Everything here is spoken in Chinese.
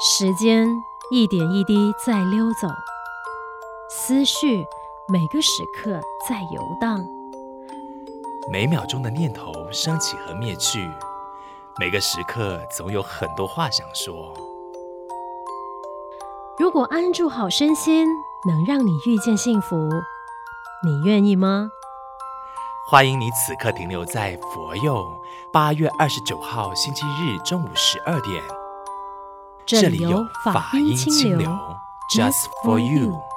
时间一点一滴在溜走，思绪每个时刻在游荡，每秒钟的念头升起和灭去，每个时刻总有很多话想说。如果安住好身心，能让你遇见幸福，你愿意吗？欢迎你此刻停留在佛佑八月二十九号星期日中午十二点，这里有法音清流，Just for you。